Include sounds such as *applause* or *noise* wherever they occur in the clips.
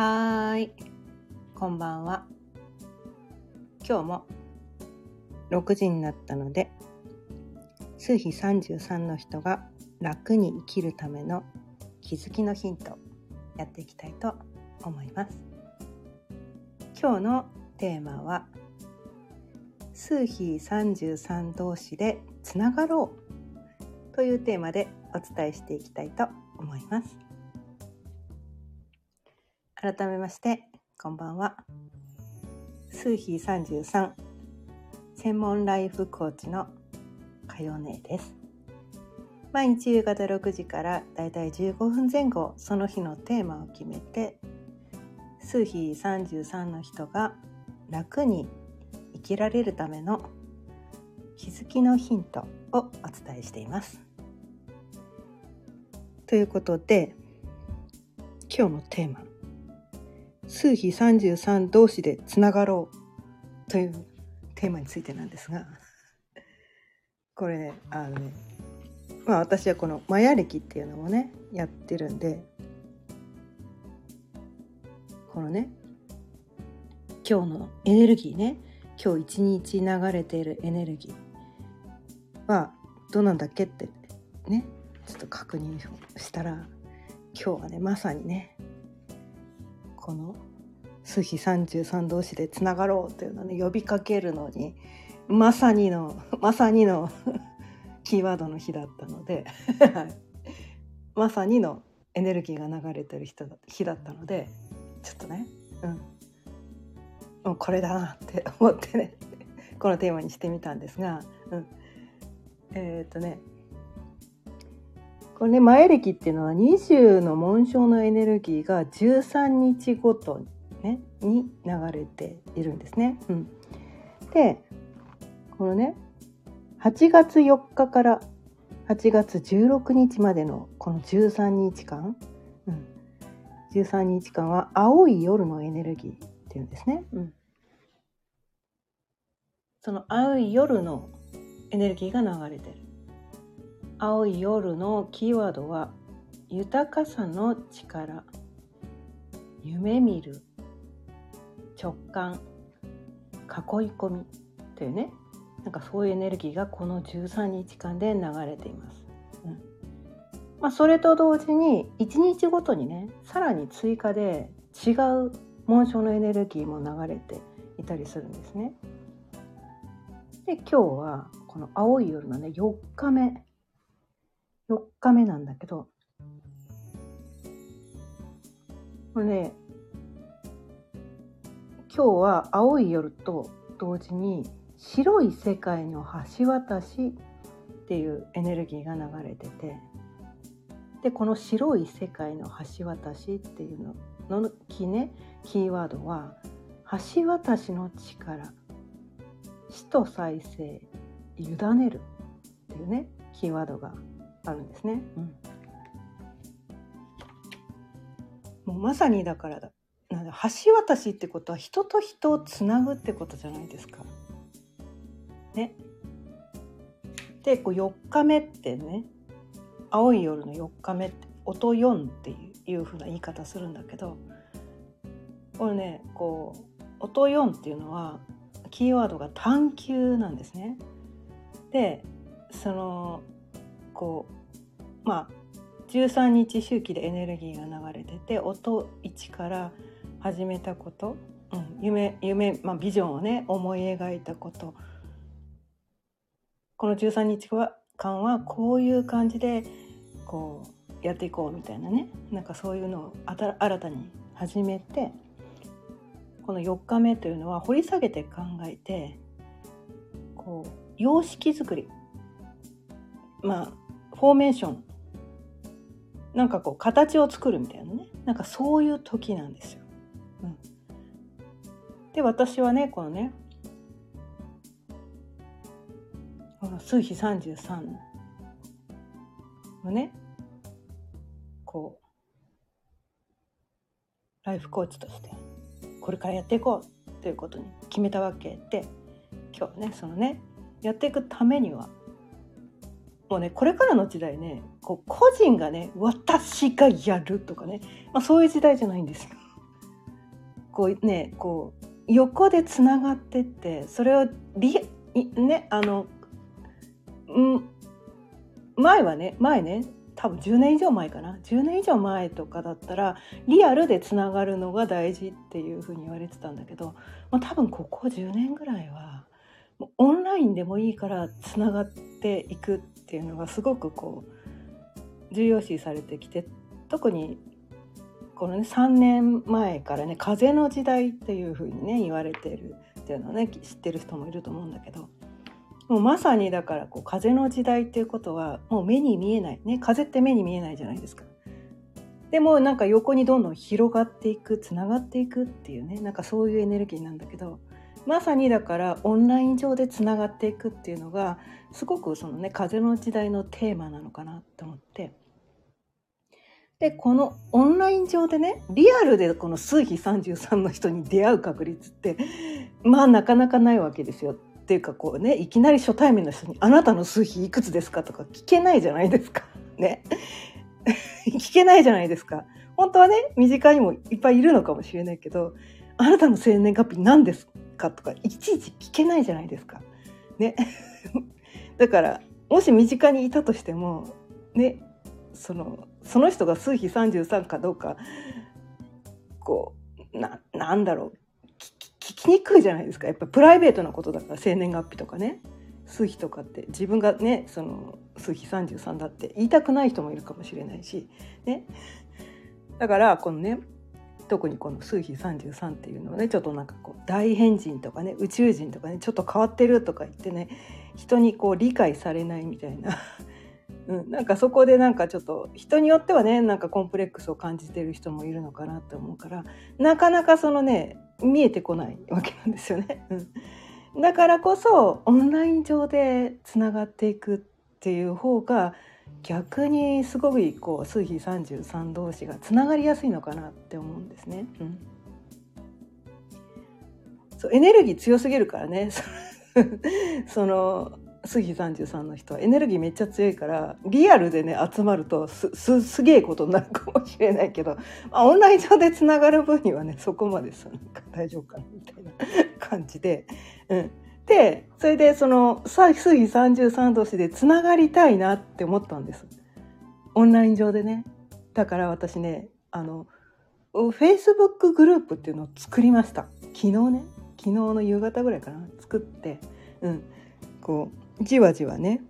はーい、こんばんは。今日も6時になったので、数比33の人が楽に生きるための気づきのヒントやっていきたいと思います。今日のテーマは数比33同士でつながろうというテーマでお伝えしていきたいと思います。改めましてこんばんは。数比33専門ライフコーチのかよねです。毎日夕方6時からだいたい15分前後その日のテーマを決めて数比33の人が楽に生きられるための気づきのヒントをお伝えしています。ということで今日のテーマ。数比33同士でつながろう。というテーマについてなんですが。これねあのねまあ私はこのマヤ歴っていうのもねやってるんで。このね今日のエネルギーね。今日一日流れているエネルギー。はどうなんだっけってねちょっと確認したら今日はねまさにねこの数比33同士でつながろうというのをね呼びかけるのにまさにの *laughs* まさにの *laughs* キーワードの日だったのでまさにのエネルギーが流れてる人日だったのでちょっとねうん。もうこれだなって思ってねこのテーマにしてみたんですが、うん、えー、っとねこれね前歴っていうのは20の紋章のエネルギーが13日ごと、ね、に流れているんですね。うん、でこのね8月4日から8月16日までのこの13日間、うん、13日間は青い夜のエネルギーっていうんですね。うん、その青い夜のエネルギーが流れてる。青い夜のキーワードは豊かさの力。夢見る。直感。囲い込み。というね。なんかそういうエネルギーがこの13日間で流れています。うん。まあ、それと同時に1日ごとにねさらに追加で違う紋章のエネルギーも流れていたりするんですね。で今日はこの青い夜のね4日目。4日目なんだけどこれね今日は青い夜と同時に白い世界の橋渡しっていうエネルギーが流れててでこの白い世界の橋渡しっていうののキ,、ね、キーワードは橋渡しの力死と再生委ねるっていうねキーワードがあるんですね。うん、もうまさにだからだ橋渡しってことは人と人をつなぐってことじゃないですか。ね。でこう4日目ってね青い夜の4日目って音4っていう風な言い方するんだけどこれねこう音4っていうのはキーワードが探求なんですね。でそのこうまあ13日周期でエネルギーが流れてて音1から始めたこと、うん、夢夢、まあ、ビジョンをね思い描いたこと。この13日間はこういう感じでこうやっていこうみたいなね。なんかそういうのを新たに始めてこの4日目というのは掘り下げて考えてこう様式作り。まあフォーメーション。なんかこう形を作るみたいなねなんかそういう時なんですよ。うん、で私はねこのねこの数比33のねこうライフコーチとしてこれからやっていこうということに決めたわけで今日ねそのねやっていくためにはもうねこれからの時代ねこう個人がね私がやるとかね、まあ、そういう時代じゃないんですよ。こうねこう横でつながってってそれをリねあのん前はね前ね多分10年以上前かな10年以上前とかだったらリアルでつながるのが大事っていうふうに言われてたんだけど、まあ、多分ここ10年ぐらいはオンラインでもいいからつながっていくっていうのがすごくこう重要視されてきて特にこのね3年前からね風の時代っていうふうにね言われてるっていうのをね知ってる人もいると思うんだけどもうまさにだからこう風の時代っていうことはもう目に見えないね風って目に見えないじゃないですか。でもなんか横にどんどん広がっていくつながっていくっていうねなんかそういうエネルギーなんだけどまさにだからオンライン上でつながっていくっていうのがすごくそのね風の時代のテーマなのかなと思ってでこのオンライン上でねリアルでこの数比33の人に出会う確率ってまあなかなかないわけですよっていうかこうねいきなり初対面の人に「あなたの数比いくつですか?」とか聞けないじゃないですか。*laughs* ね。*laughs* 聞けないじゃないですか。本当はね身近にもいっぱいいるのかもしれないけど「あなたの生年月日何です？か?」とかいちいち聞けないじゃないですか。ね。*laughs* だからもし身近にいたとしてもねそのその人が数比33かどうかこうななんだろう聞きにくいじゃないですかやっぱプライベートなことだから生年月日とかね数比とかって自分がねその数比33だって言いたくない人もいるかもしれないしねだからこのね特にこの数比33っていうのはねちょっとなんかこう大変人とかね宇宙人とかねちょっと変わってるとか言ってね人にこう理解されないみたいな *laughs* うん、なんかそこでなんかちょっと人によってはねなんかコンプレックスを感じてる人もいるのかなって思うからなかなかそのね見えてこないわけなんですよね。*laughs* だからこそオンライン上でつながっていくっていう方が逆にすごいこう数比33同士がつながりやすいのかなって思うんですね。うん、そうエネルギー強すぎるからね *laughs* その杉33の人はエネルギーめっちゃ強いからリアルでね集まるとすすすげえことになるかもしれないけど、まあ、オンライン上でつながる分にはねそこまでさなんか大丈夫かなみたいな感じで。うん、でそれでそのさ杉33同士でつながりたいなって思ったんです。オンライン上でね。だから私ねあのフェイスブックグループっていうのを作りました。昨日ね。昨日の夕方ぐらいかな。作ってうん。こうじわじわね。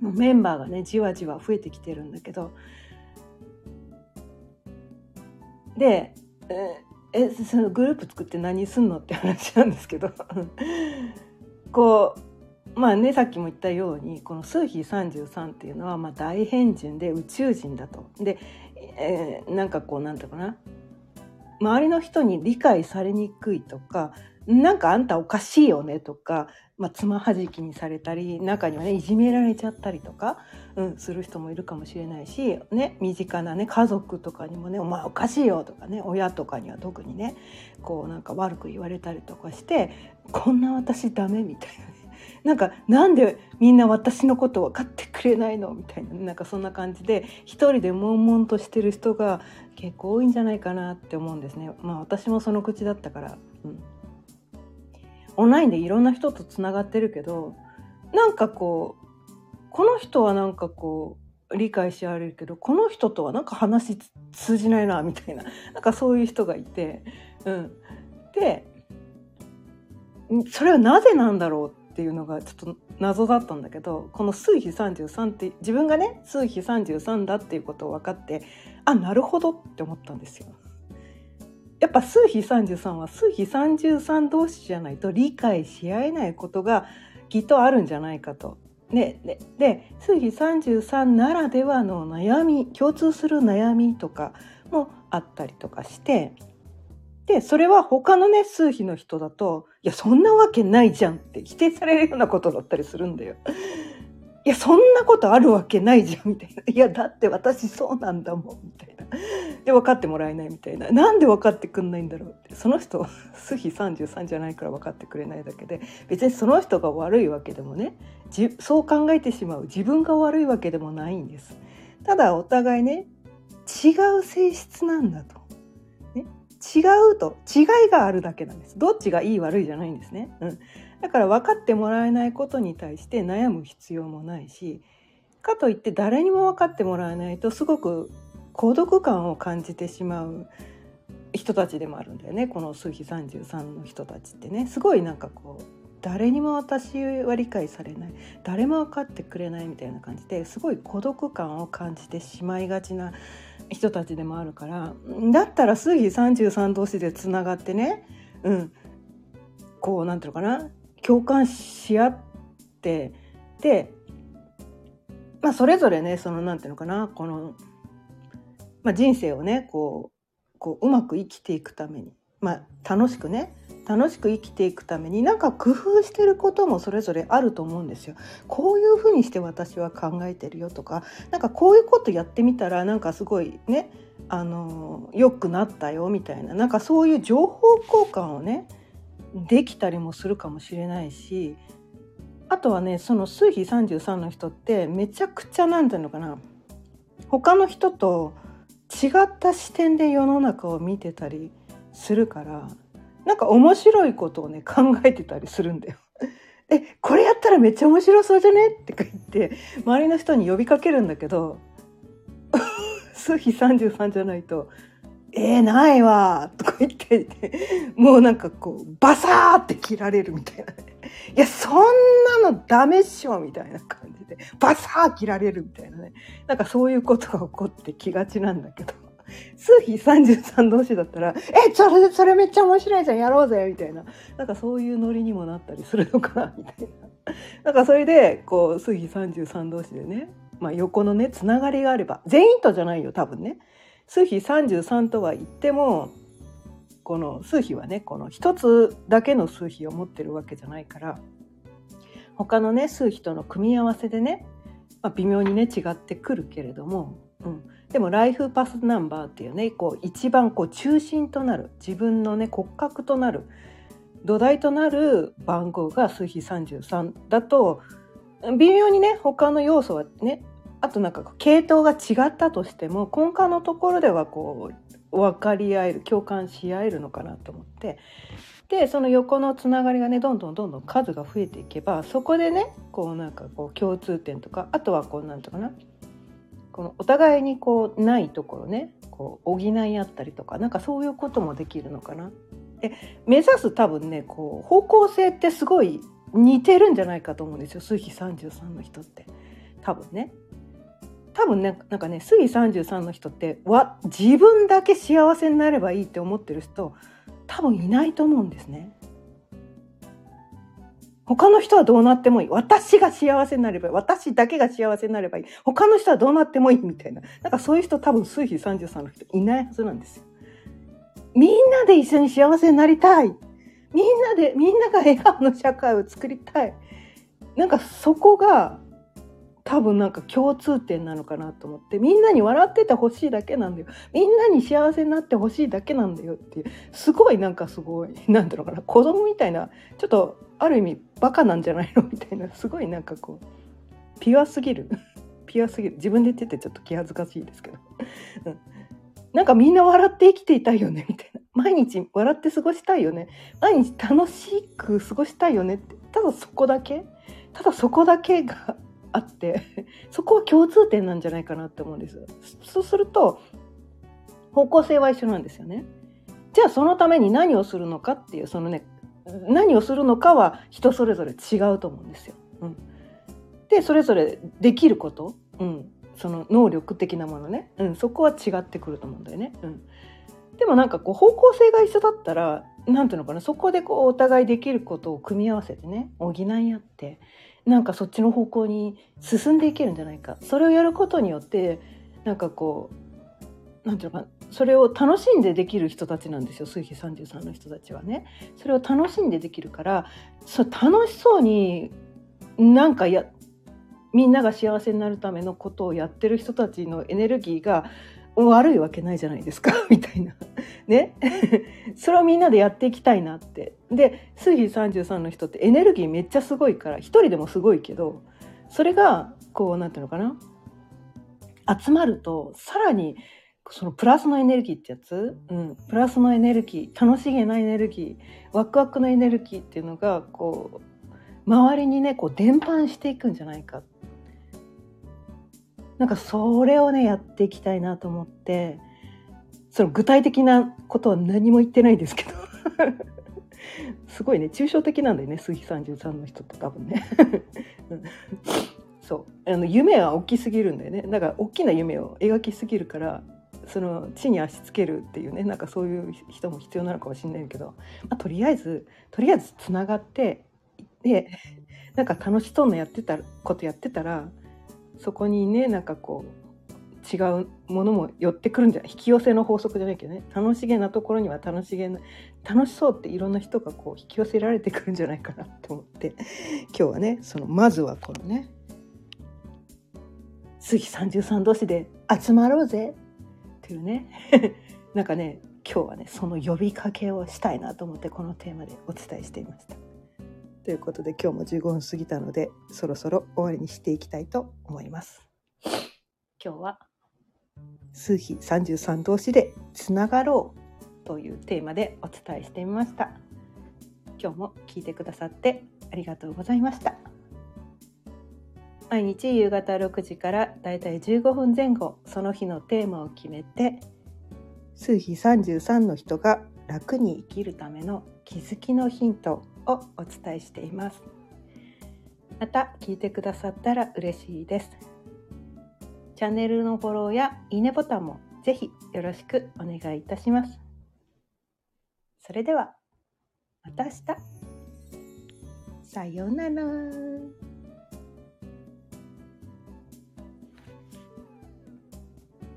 メンバーがねじわじわ増えてきてるんだけど。でええそのグループ作って何すんの？って話なんですけど。*laughs* こうまあねさっきも言ったようにこの数比33っていうのはまあ大変人で宇宙人だと。で、えー、なんかこうなんていうかな。周りの人に理解されにくいとかなんかあんたおかしいよねとかまあ、つまはじきにされたり中にはねいじめられちゃったりとか、うん、する人もいるかもしれないし、ね、身近なね家族とかにもね「お前おかしいよ」とかね親とかには特にねこうなんか悪く言われたりとかして「こんな私ダメ」みたいなね。*laughs* なんかなんでみんな私のこと分かってくれないのみたいな、なんかそんな感じで一人で悶々としてる人が結構多いんじゃないかなって思うんですね。まあ私もその口だったから、うん。オンラインでいろんな人とつながってるけどなんかこうこの人はなんかこう理解し合われるけどこの人とはなんか話通じないなみたいな *laughs* なんかそういう人がいて、うん、でそれはなぜなんだろうっていうのがちょっと謎だったんだけどこの数比33って自分がね数比33だっていうことを分かってあなるほどって思ったんですよ。やっぱ数比33は数比33同士じゃないと理解し合えないことがきっとあるんじゃないかと。ね、でで数比33ならではの悩み共通する悩みとかもあったりとかしてでそれは他のね数比の人だと「いやそんなわけないじゃん」って否定されるようなことだったりするんだよ。いやそんなことあるわけないじゃんみたいな。いやだって私そうなんだもんみたいな。で分かってもらえないみたいな。なんで分かってくんないんだろうって。その人 *laughs* 数比33じゃないから分かってくれないだけで。別にその人が悪いわけでもねそう考えてしまう。自分が悪いわけでもないんです。ただお互いね違う性質なんだと、ね、違うと違いがあるだけなんです。どっちがいい悪いじゃないんですね、うん、だから分かってもらえないことに対して悩む必要もないしかといって誰にも分かってもらえないとすごく孤独感を感じてしまう人たちでもあるんだよね。この数比33の人たちってね。すごいなんかこう誰にも私は理解されない。誰も分かってくれないみたいな感じですごい孤独感を感じてしまいがちな人たちでもあるからだったら数比33同士でつながってねうん。こうなんていうのかな。共感し合ってでまあそれぞれねそのなんていうのかな。この、まあ、人生をねこうこううまく生きていくためにまあ楽しくね楽しく生きていくためになんか工夫してることもそれぞれあると思うんですよ。こういうふうにして私は考えてるよとかなんかこういうことやってみたらなんかすごいねあの良くなったよみたいななんかそういう情報交換をねできたりもするかもしれないしあとはねその数比33の人ってめちゃくちゃなんていうのかな他の人と違った視点で世の中を見てたりするからなんか面白いことをね *laughs* 考えてたりするんだよ。*laughs* えこれやったらめっちゃ面白そうじゃね？って言って周りの人に呼びかけるんだけど *laughs* 数比33じゃないと「えー、ないわ」とか言ってもうなんかこうバサーって切られるみたいな、「いやそんなのダメっしょ」みたいな感じでバサー切られるみたいなねなんかそういうことが起こってきがちなんだけど。数比33同士だったら、え、それ、それめっちゃ面白いじゃん、やろうぜ、みたいな。なんかそういうノリにもなったりするのかな、みたいな。なんかそれで、こう、数比33同士でね、まあ横のね、つながりがあれば、全員とじゃないよ、多分ね。数比33とは言っても、この数比はね、この一つだけの数比を持ってるわけじゃないから、他のね、数比との組み合わせでね、まあ、微妙にね、違ってくるけれども、うん。でもライフパスナンバーっていうねこう一番こう中心となる自分のね骨格となる土台となる番号が数比33だと微妙にね他の要素はねあとなんか系統が違ったとしても根幹のところではこう分かり合える共感し合えるのかなと思ってでその横のつながりがねどんどんどんどん数が増えていけばそこでねこうなんかこう共通点とかあとはこうなんていうかなこのお互いにこうないところねこう補い合ったりとかなんかそういうこともできるのかな。で目指す多分ねこう方向性ってすごい似てるんじゃないかと思うんですよ数比33の人って多分ね。多分ねなんかね数比33の人ってわ自分だけ幸せになればいいって思ってる人多分いないと思うんですね。他の人はどうなってもいい。私が幸せになればいい。私だけが幸せになればいい。他の人はどうなってもいいみたいな。なんかそういう人多分数比33の人いないはずなんですよ。みんなで一緒に幸せになりたい。みんなで、みんなが笑顔の社会を作りたい。なんかそこが多分なんか共通点なのかなと思ってみんなに笑っててほしいだけなんだよ。みんなに幸せになってほしいだけなんだよっていうすごいなんかすごい *laughs* なんていうのかな子供みたいなちょっとある意味バカなんじゃないの？みたいな *laughs* すごいなんかこうピュアすぎる。*laughs* ピュアすぎる。自分で言っててちょっと気恥ずかしいですけど、うん、なんかみんな笑って生きていたいよねみたいな。毎日笑って過ごしたいよね。毎日楽しく過ごしたいよねって。ただそこだけ？ただそこだけがあって *laughs* そこは共通点なんじゃないかなって思うんです。そうすると方向性は一緒なんですよね。じゃあそのために何をするのかっていうそのね何をするのかは人それぞれ違うと思うんですよ。うん、でそれぞれできること、うん、その能力的なものね、うん、そこは違ってくると思うんだよね。うん、でもなんかこう方向性が一緒だったら何ていうのかなそこでこうお互いできることを組み合わせてね補い合ってなんかそっちの方向に進んでいけるんじゃないか。それをやることによってなんかこうなんていうのかな。それを楽しんでできる人たちなんですよ。数比33の人たちはね。それを楽しんでできるからそ楽しそうになんかやみんなが幸せになるためのことをやってる人たちのエネルギーが悪いわけないじゃないですか *laughs* みたいな。ね。*laughs* それをみんなでやっていきたいなって。で、水比33の人ってエネルギーめっちゃすごいから、一人でもすごいけど、それが、こう、なんていうのかな。集まると、さらにそのプラスのエネルギーってやつ、うん、プラスのエネルギー楽しげなエネルギーワクワクのエネルギーっていうのがこう周りにねこう伝播していくんじゃないかっなんかそれをねやっていきたいなと思ってその具体的なことは何も言ってないんですけど。*laughs* すごいね抽象的なんだよね杉33の人って多分ね。*laughs* そう。あの夢は大きすぎるんだよね。だから大きな夢を描きすぎるからその地に足つけるっていうねなんかそういう人も必要なのかもしれないけど、まあ、とりあえずとりあえずつながってでなんか楽しそうなやってたことやってたらそこにねなんかこう違うものも寄ってくるんじゃ引き寄せの法則じゃないけどね。楽しげなところには楽しげな楽しそうっていろんな人がこう引き寄せられてくるんじゃないかなと思って。今日はねそのまずはこのね杉33同士で集まろうぜっていうね。*laughs* なんかね今日はねその呼びかけをしたいなと思ってこのテーマでお伝えしていました。ということで今日も15分過ぎたのでそろそろ終わりにしていきたいと思います。今日は数比33同士でつながろうというテーマでお伝えしてみました。今日も聞いてくださってありがとうございました。毎日夕方6時からだいたい15分前後その日のテーマを決めて数比33の人が楽に生きるための気づきのヒントをお伝えしています。また聞いてくださったら嬉しいです。チャンネルのフォローやいいねボタンもぜひよろしくお願いいたします。それではまた明日。さようなら。